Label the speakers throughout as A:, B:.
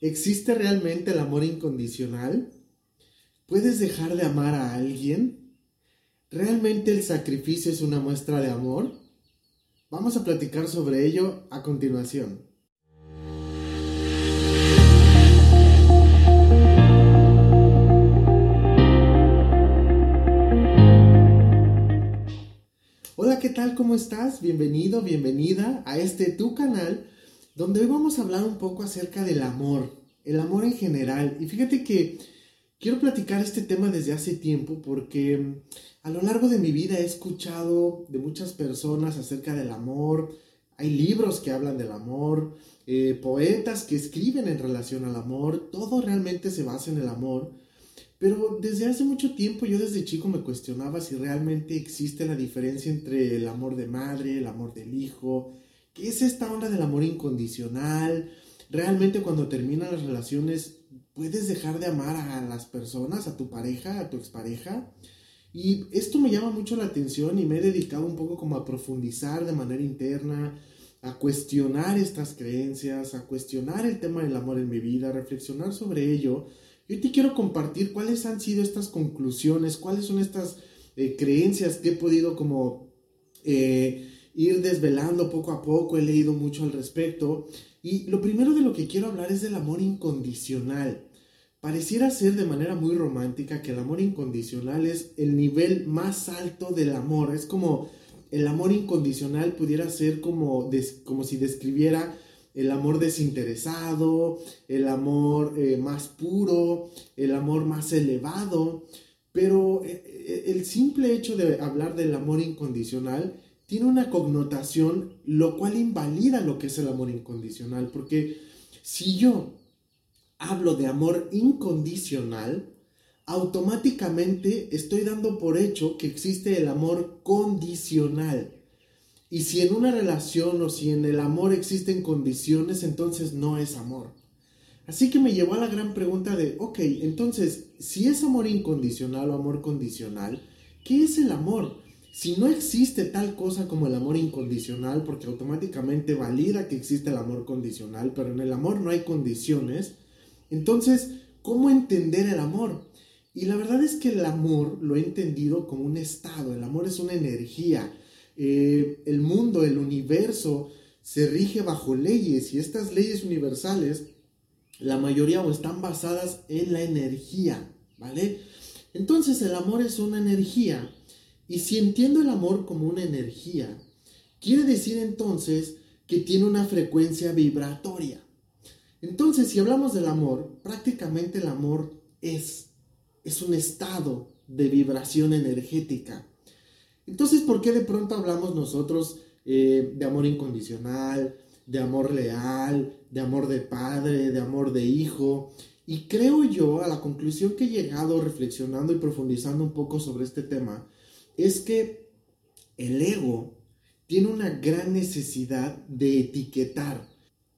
A: ¿Existe realmente el amor incondicional? ¿Puedes dejar de amar a alguien? ¿Realmente el sacrificio es una muestra de amor? Vamos a platicar sobre ello a continuación. Hola, ¿qué tal? ¿Cómo estás? Bienvenido, bienvenida a este tu canal donde hoy vamos a hablar un poco acerca del amor, el amor en general. Y fíjate que quiero platicar este tema desde hace tiempo porque mm, a lo largo de mi vida he escuchado de muchas personas acerca del amor. Hay libros que hablan del amor, eh, poetas que escriben en relación al amor, todo realmente se basa en el amor. Pero desde hace mucho tiempo yo desde chico me cuestionaba si realmente existe la diferencia entre el amor de madre, el amor del hijo, ¿Qué es esta onda del amor incondicional? Realmente cuando terminan las relaciones, ¿puedes dejar de amar a las personas, a tu pareja, a tu expareja? Y esto me llama mucho la atención y me he dedicado un poco como a profundizar de manera interna, a cuestionar estas creencias, a cuestionar el tema del amor en mi vida, a reflexionar sobre ello. Yo te quiero compartir cuáles han sido estas conclusiones, cuáles son estas eh, creencias que he podido como eh, ir desvelando poco a poco, he leído mucho al respecto. Y lo primero de lo que quiero hablar es del amor incondicional. Pareciera ser de manera muy romántica que el amor incondicional es el nivel más alto del amor. Es como el amor incondicional pudiera ser como, como si describiera el amor desinteresado, el amor eh, más puro, el amor más elevado. Pero eh, eh, el simple hecho de hablar del amor incondicional tiene una connotación lo cual invalida lo que es el amor incondicional, porque si yo hablo de amor incondicional, automáticamente estoy dando por hecho que existe el amor condicional. Y si en una relación o si en el amor existen condiciones, entonces no es amor. Así que me llevó a la gran pregunta de, ok, entonces, si es amor incondicional o amor condicional, ¿qué es el amor? Si no existe tal cosa como el amor incondicional, porque automáticamente valida que existe el amor condicional, pero en el amor no hay condiciones, entonces, ¿cómo entender el amor? Y la verdad es que el amor lo he entendido como un estado, el amor es una energía, eh, el mundo, el universo se rige bajo leyes y estas leyes universales, la mayoría o están basadas en la energía, ¿vale? Entonces el amor es una energía y si entiendo el amor como una energía, quiere decir entonces que tiene una frecuencia vibratoria. Entonces, si hablamos del amor, prácticamente el amor es, es un estado de vibración energética. Entonces, ¿por qué de pronto hablamos nosotros eh, de amor incondicional, de amor leal, de amor de padre, de amor de hijo? Y creo yo, a la conclusión que he llegado reflexionando y profundizando un poco sobre este tema, es que el ego tiene una gran necesidad de etiquetar.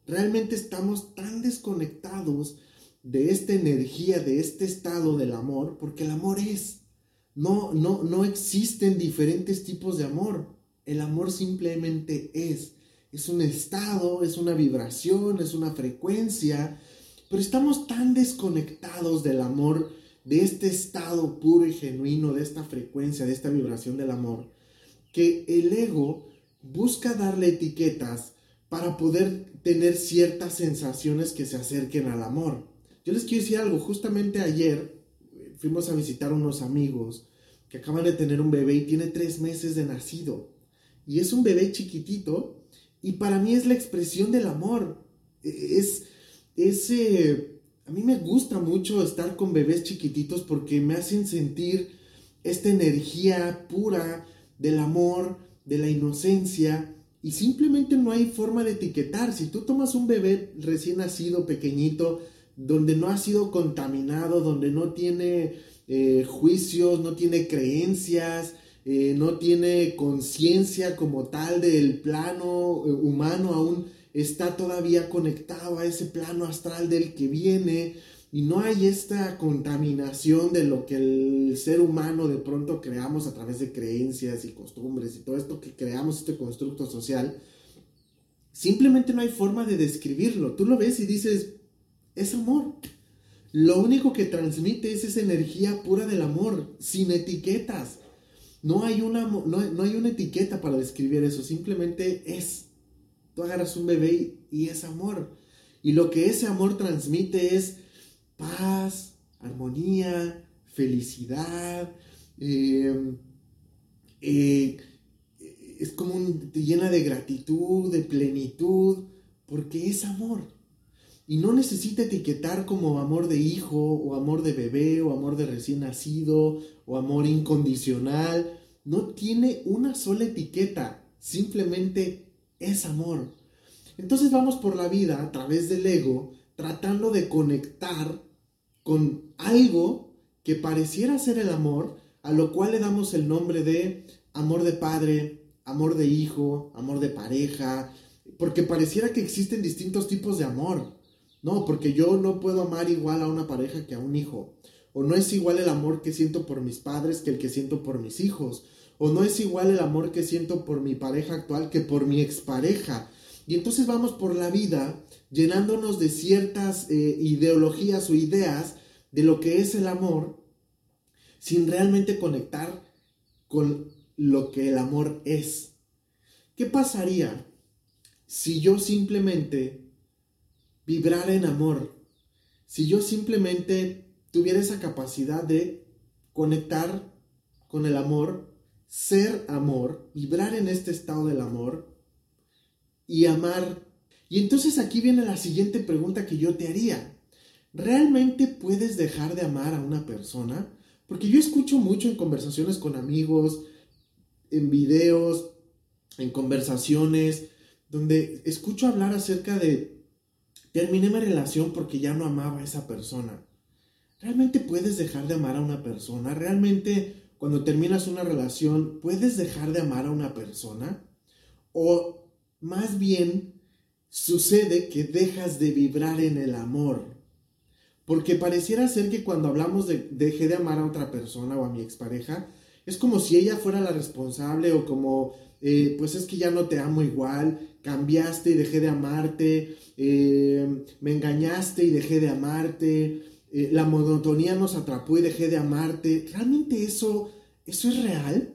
A: Realmente estamos tan desconectados de esta energía, de este estado del amor, porque el amor es. No, no, no existen diferentes tipos de amor. El amor simplemente es. Es un estado, es una vibración, es una frecuencia, pero estamos tan desconectados del amor de este estado puro y genuino, de esta frecuencia, de esta vibración del amor, que el ego busca darle etiquetas para poder tener ciertas sensaciones que se acerquen al amor. Yo les quiero decir algo, justamente ayer eh, fuimos a visitar unos amigos que acaban de tener un bebé y tiene tres meses de nacido. Y es un bebé chiquitito y para mí es la expresión del amor. E-, es ese a mí me gusta mucho estar con bebés chiquititos porque me hacen sentir esta energía pura del amor, de la inocencia, y simplemente no hay forma de etiquetar. Si tú tomas un bebé recién nacido, pequeñito, donde no ha sido contaminado, donde no tiene eh, juicios, no tiene creencias, eh, no tiene conciencia como tal del plano eh, humano aún, está todavía conectado a ese plano astral del que viene y no hay esta contaminación de lo que el ser humano de pronto creamos a través de creencias y costumbres y todo esto que creamos, este constructo social, simplemente no hay forma de describirlo. Tú lo ves y dices, es amor. Lo único que transmite es esa energía pura del amor, sin etiquetas. No hay una, no, hay una etiqueta para describir eso, simplemente es. Tú agarras un bebé y, es amor. Y lo que ese amor transmite es paz, armonía, felicidad. Eh, eh, es como te llena de gratitud, de plenitud, porque es amor. Y no necesita etiquetar como amor de hijo, o amor de bebé, o amor de recién nacido, o amor incondicional. No tiene una sola etiqueta, simplemente es amor. Entonces vamos por la vida a través del ego, tratando de conectar con algo que pareciera ser el amor, a lo cual le damos el nombre de amor de padre, amor de hijo, amor de pareja, porque pareciera que existen distintos tipos de amor. No, porque yo no puedo amar igual a una pareja que a un hijo. O no es igual el amor que siento por mis padres que el que siento por mis hijos. O no es igual el amor que siento por mi pareja actual que por mi expareja. Y entonces vamos por la vida llenándonos de ciertas eh, ideologías o ideas de lo que es el amor sin realmente conectar con lo que el amor es. ¿Qué pasaría si yo simplemente vibrar en amor, si yo simplemente tuviera esa capacidad de conectar con el amor, ser amor, vibrar en este estado del amor y amar. Y entonces aquí viene la siguiente pregunta que yo te haría. ¿Realmente puedes dejar de amar a una persona? Porque yo escucho mucho en conversaciones con amigos, en videos, en conversaciones, donde escucho hablar acerca de Terminé mi relación porque ya no amaba a esa persona. ¿Realmente puedes dejar de amar a una persona? ¿Realmente cuando terminas una relación puedes dejar de amar a una persona? ¿O más bien sucede que dejas de vibrar en el amor? Porque pareciera ser que cuando hablamos de dejé de amar a otra persona o a mi expareja, es como si ella fuera la responsable o como, eh, pues es que ya no te amo igual, cambiaste y dejé de amarte, eh, me engañaste y dejé de amarte, eh, la monotonía nos atrapó y dejé de amarte. ¿Realmente eso, eso es real?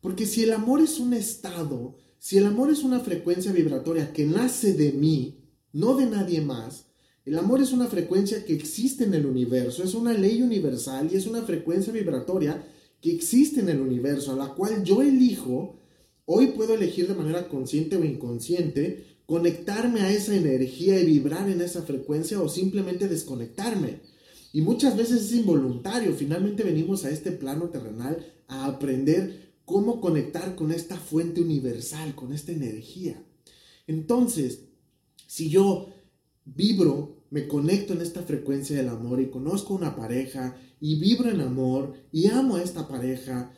A: Porque si el amor es un estado, si el amor es una frecuencia vibratoria que nace de mí, no de nadie más, el amor es una frecuencia que existe en el universo, es una ley universal y es una frecuencia vibratoria que existe en el universo, a la cual yo elijo Hoy puedo elegir de manera consciente o inconsciente conectarme a esa energía y vibrar en esa frecuencia o simplemente desconectarme. Y muchas veces es involuntario. Finalmente venimos a este plano terrenal a aprender cómo conectar con esta fuente universal, con esta energía. Entonces, si yo vibro, me conecto en esta frecuencia del amor y conozco una pareja y vibro en amor y amo a esta pareja,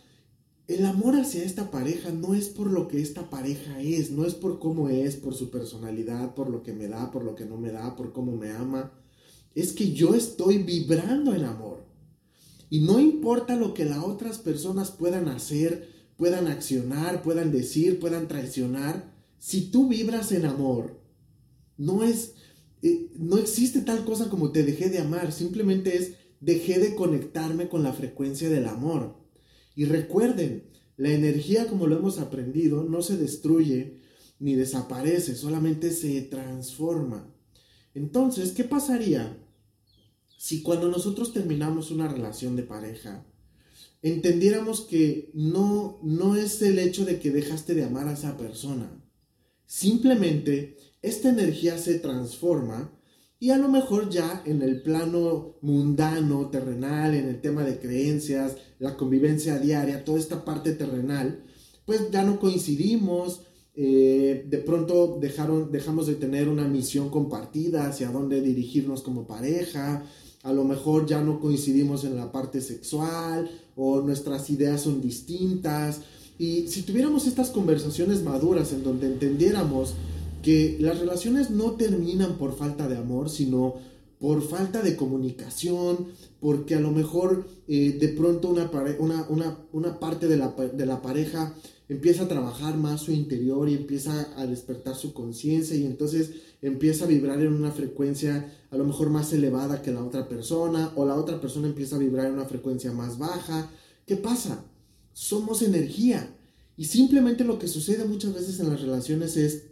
A: el amor hacia esta pareja no es por lo que esta pareja es, no es por cómo es, por su personalidad, por lo que me da, por lo que no me da, por cómo me ama. Es que yo estoy vibrando en amor. Y no importa lo que las otras personas puedan hacer, puedan accionar, puedan decir, puedan traicionar, si tú vibras en amor, no es, eh, no existe tal cosa como te dejé de amar, simplemente es dejé de conectarme con la frecuencia del amor. Y recuerden, la energía como lo hemos aprendido no se destruye ni desaparece, solamente se transforma. Entonces, ¿qué pasaría si cuando nosotros terminamos una relación de pareja, entendiéramos que no, no es el hecho de que dejaste de amar a esa persona, simplemente esta energía se transforma y a lo mejor ya en el plano mundano, terrenal, en el tema de creencias, la convivencia diaria, toda esta parte terrenal, pues ya no coincidimos, eh, de pronto dejaron, dejamos de tener una misión compartida hacia dónde dirigirnos como pareja, a lo mejor ya no coincidimos en la parte sexual o nuestras ideas son distintas. Y si tuviéramos estas conversaciones maduras en donde entendiéramos que las relaciones no terminan por falta de amor, sino por falta de comunicación, porque a lo mejor eh, de pronto una, una, una, una parte de la, de la, pareja empieza a trabajar más su interior y empieza a despertar su conciencia y entonces empieza a vibrar en una frecuencia a lo mejor más elevada que la otra persona o la otra persona empieza a vibrar en una frecuencia más baja. ¿Qué pasa? Somos energía y simplemente lo que sucede muchas veces en las relaciones es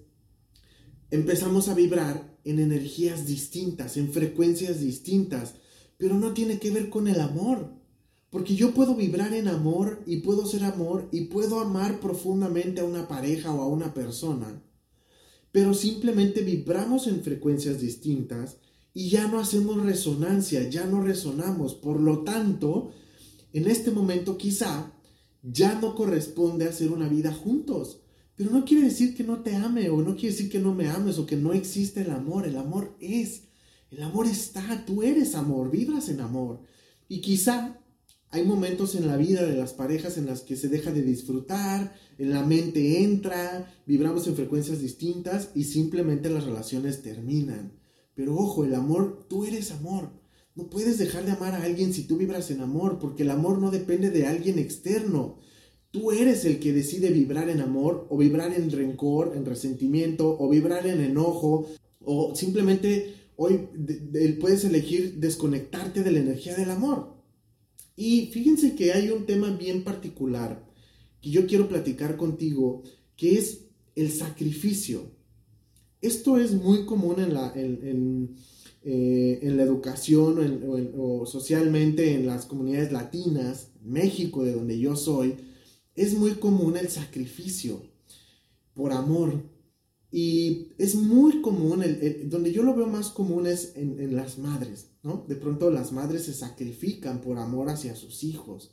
A: empezamos a vibrar en energías distintas, en frecuencias distintas, pero no tiene que ver con el amor. Porque yo puedo vibrar en amor y puedo ser amor y puedo amar profundamente a una pareja o a una persona, pero simplemente vibramos en frecuencias distintas y ya no hacemos resonancia, ya no resonamos. Por lo tanto, en este momento quizá ya no corresponde hacer una vida juntos. Pero no quiere decir que no te ame o no quiere decir que no me ames o que no existe el amor. El amor es, el amor está, tú eres amor, vibras en amor. Y quizá hay momentos en la vida de las parejas en las que se deja de disfrutar, en la mente entra, vibramos en frecuencias distintas y simplemente las relaciones terminan. Pero ojo, el amor, tú eres amor. No puedes dejar de amar a alguien si tú vibras en amor, porque el amor no depende de alguien externo. Tú eres el que decide vibrar en amor o vibrar en rencor, en resentimiento o vibrar en enojo o simplemente hoy puedes elegir desconectarte de la energía del amor. Y fíjense que hay un tema bien particular que yo quiero platicar contigo, que es el sacrificio. Esto es muy común en la, en, eh, la educación o, socialmente en las comunidades latinas, México, de donde yo soy, es muy común el sacrificio por amor. Y es muy común, donde yo lo veo más común es en, las madres, De pronto las madres se sacrifican por amor hacia sus hijos.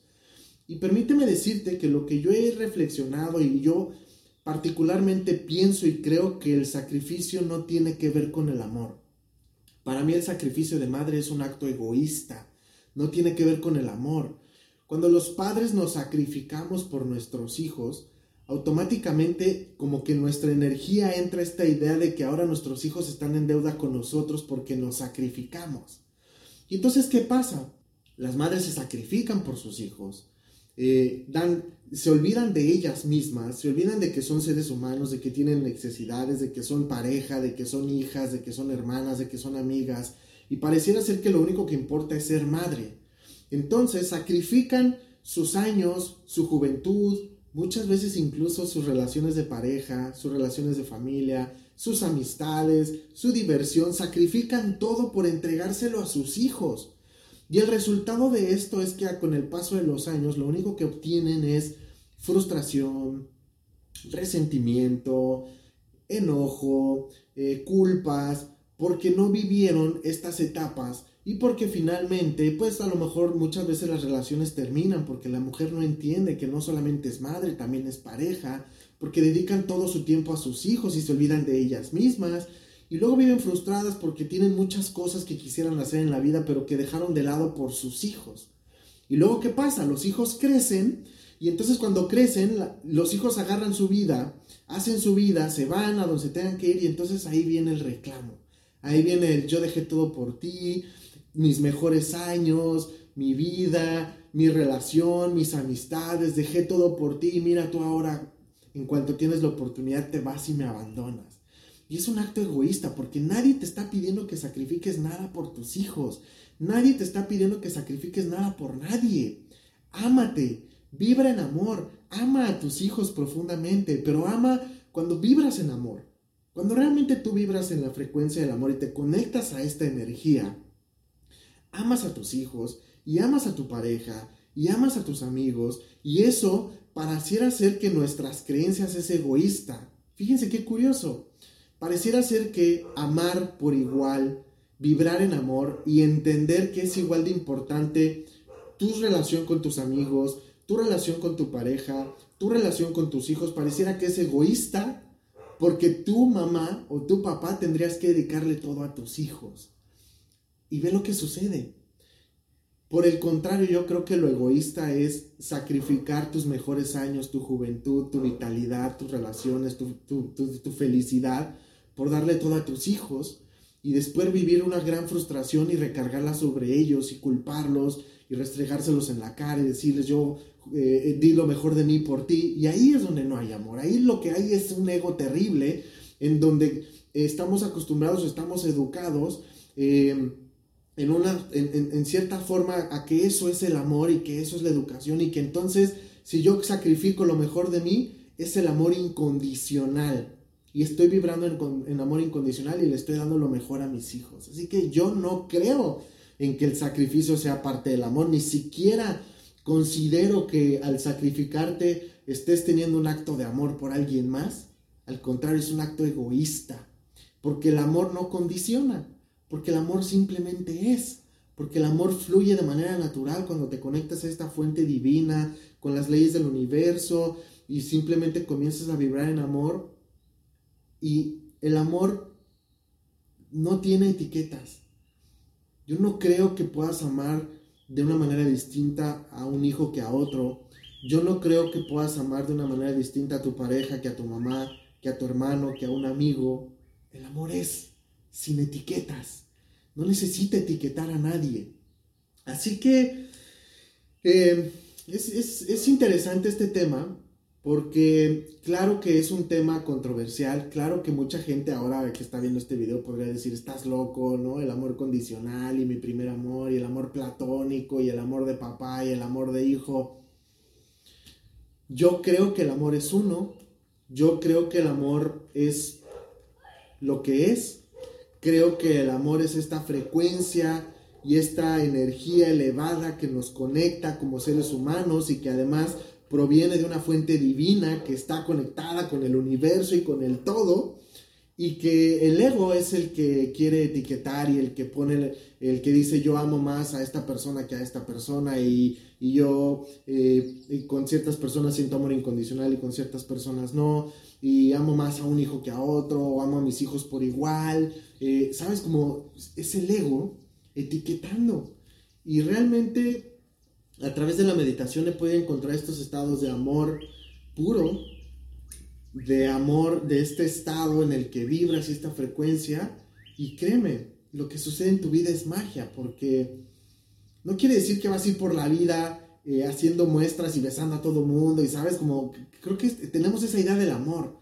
A: Y permíteme decirte que lo que yo he reflexionado y yo particularmente pienso y creo que el sacrificio no tiene que ver con el amor. Para mí el sacrificio de madre es un acto egoísta, no tiene que ver con el amor. Cuando los padres nos sacrificamos por nuestros hijos, automáticamente como que nuestra energía entra esta idea de que ahora nuestros hijos están en deuda con nosotros porque nos sacrificamos. Y entonces, ¿qué pasa? Las madres se sacrifican por sus hijos, eh, dan, se olvidan de ellas mismas, se olvidan de que son seres humanos, de que tienen necesidades, de que son pareja, de que son hijas, de que son hermanas, de que son amigas, y pareciera ser que lo único que importa es ser madre. Entonces sacrifican sus años, su juventud, muchas veces incluso sus relaciones de pareja, sus relaciones de familia, sus amistades, su diversión, sacrifican todo por entregárselo a sus hijos. Y el resultado de esto es que con el paso de los años lo único que obtienen es frustración, resentimiento, enojo, eh, culpas, porque no vivieron estas etapas y porque finalmente, pues a lo mejor muchas veces las relaciones terminan porque la mujer no entiende que no solamente es madre, también es pareja, porque dedican todo su tiempo a sus hijos y se olvidan de ellas mismas. Y luego viven frustradas porque tienen muchas cosas que quisieran hacer en la vida, pero que dejaron de lado por sus hijos. Y luego, ¿qué pasa? Los hijos crecen y entonces cuando crecen, los hijos agarran su vida, hacen su vida, se van a donde se tengan que ir y entonces ahí viene el reclamo. Ahí viene el yo dejé todo por ti, mis mejores años, mi vida, mi relación, mis amistades, dejé todo por ti y mira tú ahora, en cuanto tienes la oportunidad, te vas y me abandonas. Y es un acto egoísta porque nadie te está pidiendo que sacrifiques nada por tus hijos. Nadie te está pidiendo que sacrifiques nada por nadie. Ámate, vibra en amor, ama a tus hijos profundamente, pero ama cuando vibras en amor. Cuando realmente tú vibras en la frecuencia del amor y te conectas a esta energía, amas a tus hijos y amas a tu pareja y amas a tus amigos y eso pareciera ser que nuestras creencias es egoísta. Fíjense qué curioso. Pareciera ser que amar por igual, vibrar en amor y entender que es igual de importante tu relación con tus amigos, tu relación con tu pareja, tu relación con tus hijos, pareciera que es egoísta porque tu mamá o tu papá tendrías que dedicarle todo a tus hijos y ve lo que sucede. Por el contrario, yo creo que lo egoísta es sacrificar tus mejores años, tu juventud, tu vitalidad, tus relaciones, tu, tu, felicidad, por darle todo a tus hijos y después vivir una gran frustración y recargarla sobre ellos y culparlos y restregárselos en la cara y decirles yo eh, di lo mejor de mí por ti. Y ahí es donde no hay amor. Ahí lo que hay es un ego terrible en donde estamos acostumbrados, estamos educados. Eh, en, una, en, cierta forma a que eso es el amor y que eso es la educación y que entonces si yo sacrifico lo mejor de mí es el amor incondicional y estoy vibrando en, en, amor incondicional y le estoy dando lo mejor a mis hijos. Así que yo no creo en que el sacrificio sea parte del amor, ni siquiera considero que al sacrificarte estés teniendo un acto de amor por alguien más. Al contrario, es un acto egoísta, porque el amor no condiciona, porque el amor simplemente es, porque el amor fluye de manera natural cuando te conectas a esta fuente divina, con las leyes del universo, y simplemente comienzas a vibrar en amor. Y el amor no tiene etiquetas. Yo no creo que puedas amar de una manera distinta a un hijo que a otro. Yo no creo que puedas amar de una manera distinta a tu pareja, que a tu mamá, que a tu hermano, que a un amigo. El amor es sin etiquetas. No necesita etiquetar a nadie. Así que eh, es, interesante este tema porque claro que es un tema controversial, claro que mucha gente ahora que está viendo este video podría decir, estás loco, ¿no? El amor condicional y mi primer amor y el amor platónico y el amor de papá y el amor de hijo. Yo creo que el amor es uno, yo creo que el amor es lo que es, creo que el amor es esta frecuencia y esta energía elevada que nos conecta como seres humanos y que además proviene de una fuente divina que está conectada con el universo y con el todo, y que el ego es el que quiere etiquetar y el que pone, el, que dice yo amo más a esta persona que a esta persona y, yo eh, con ciertas personas siento amor incondicional y con ciertas personas no, y amo más a un hijo que a otro, o amo a mis hijos por igual, eh, ¿sabes? Como es el ego etiquetando. Y realmente a través de la meditación le puede encontrar estos estados de amor puro, de amor, de este estado en el que vibras esta frecuencia. Y créeme, lo que sucede en tu vida es magia, porque no quiere decir que vas a ir por la vida eh, haciendo muestras y besando a todo mundo, y sabes, como creo que tenemos esa idea del amor.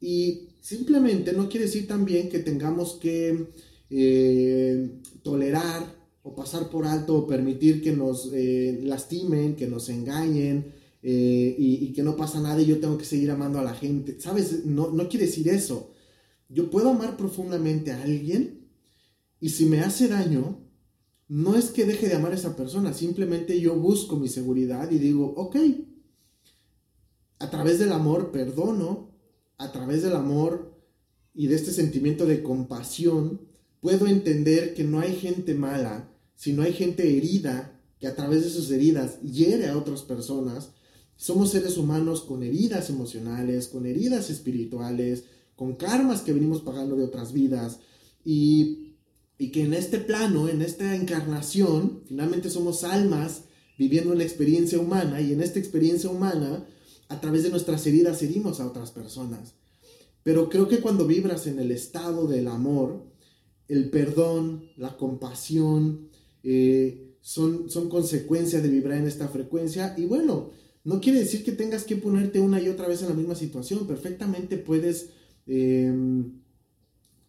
A: Y simplemente no quiere decir también que tengamos que eh, tolerar o pasar por alto o permitir que nos eh, lastimen, que nos engañen eh, y, que no pasa nada y yo tengo que seguir amando a la gente. ¿Sabes? No, no quiere decir eso. Yo puedo amar profundamente a alguien y si me hace daño, no es que deje de amar a esa persona, simplemente yo busco mi seguridad y digo, ok, a través del amor perdono, a través del amor y de este sentimiento de compasión, puedo entender que no hay gente mala, si no hay gente herida que a través de sus heridas hiere a otras personas, somos seres humanos con heridas emocionales, con heridas espirituales, con karmas que venimos pagando de otras vidas y, y que en este plano, en esta encarnación, finalmente somos almas viviendo una experiencia humana y en esta experiencia humana, a través de nuestras heridas herimos a otras personas. Pero creo que cuando vibras en el estado del amor, el perdón, la compasión, eh, son, son consecuencias de vibrar en esta frecuencia. Y bueno, no quiere decir que tengas que ponerte una y otra vez en la misma situación. Perfectamente puedes em,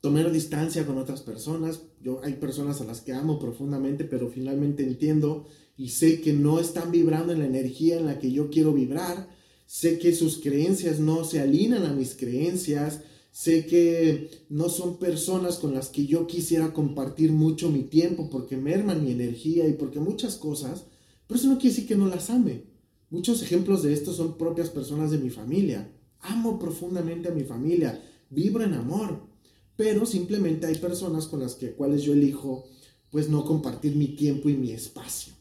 A: tomar distancia con otras personas. Yo hay personas a las que amo profundamente, pero finalmente entiendo y sé que no están vibrando en la energía en la que yo quiero vibrar. Sé que sus creencias no se alinean a mis creencias Sé que no son personas con las que yo quisiera compartir mucho mi tiempo porque merman mi energía y porque muchas cosas, pero eso no quiere decir que no las ame. Muchos ejemplos de esto son propias personas de mi familia. Amo profundamente a mi familia, vibro en amor, pero simplemente hay personas con las que, cuales yo elijo pues no compartir mi tiempo y mi espacio.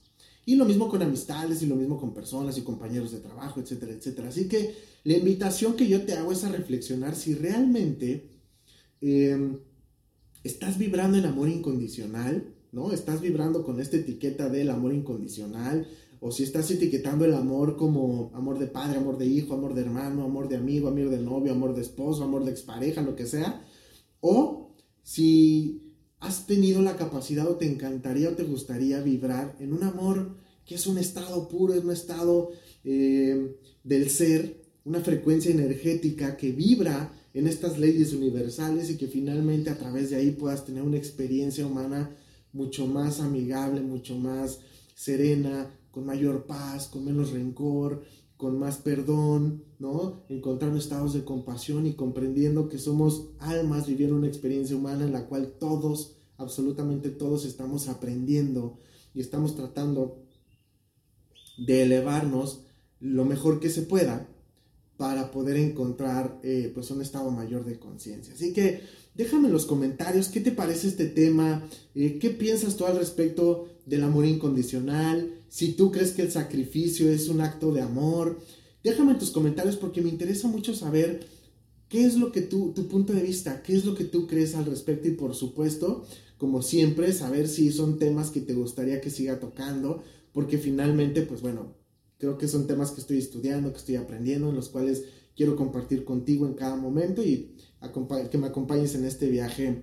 A: Y lo mismo con amistades y lo mismo con personas y compañeros de trabajo, etcétera, etcétera. Así que la invitación que yo te hago es a reflexionar si realmente em, estás vibrando en amor incondicional, ¿no? Estás vibrando con esta etiqueta del amor incondicional, o si estás etiquetando el amor como amor de padre, amor de hijo, amor de hermano, amor de amigo, amor de novio, amor de esposo, amor de expareja, lo que sea, o si has tenido la capacidad o te encantaría o te gustaría vibrar en un amor que es un estado puro, es un estado eh, del ser, una frecuencia energética que vibra en estas leyes universales y que finalmente a través de ahí puedas tener una experiencia humana mucho más amigable, mucho más serena, con mayor paz, con menos rencor, con más perdón, ¿no? Encontrando estados de compasión y comprendiendo que somos almas viviendo una experiencia humana en la cual todos, absolutamente todos estamos aprendiendo y estamos tratando de elevarnos lo mejor que se pueda para poder encontrar eh, pues un estado mayor de conciencia. Así que déjame en los comentarios qué te parece este tema, eh, qué piensas tú al respecto del amor incondicional, si tú crees que el sacrificio es un acto de amor. Déjame en tus comentarios porque me interesa mucho saber qué es lo que tú, tu punto de vista, qué es lo que tú crees al respecto y por supuesto, como siempre, saber si son temas que te gustaría que siga tocando, porque finalmente, pues bueno, Creo que son temas que estoy estudiando, que estoy aprendiendo, en los cuales quiero compartir contigo en cada momento y que me acompañes en este viaje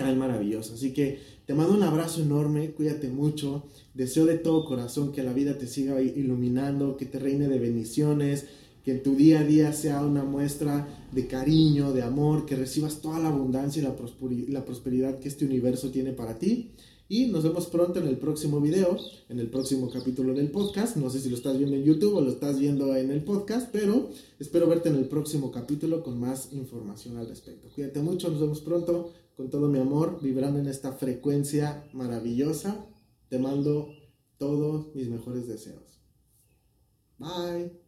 A: tan maravilloso. Así que te mando un abrazo enorme, cuídate mucho, deseo de todo corazón que la vida te siga iluminando, que te reine de bendiciones, que tu día a día sea una muestra de cariño, de amor, que recibas toda la abundancia y la prosperidad que este universo tiene para ti. Y nos vemos pronto en el próximo video, en el próximo capítulo del podcast. No sé si lo estás viendo en YouTube o lo estás viendo en el podcast, pero espero verte en el próximo capítulo con más información al respecto. Cuídate mucho, nos vemos pronto con todo mi amor, vibrando en esta frecuencia maravillosa. Te mando todos mis mejores deseos. Bye.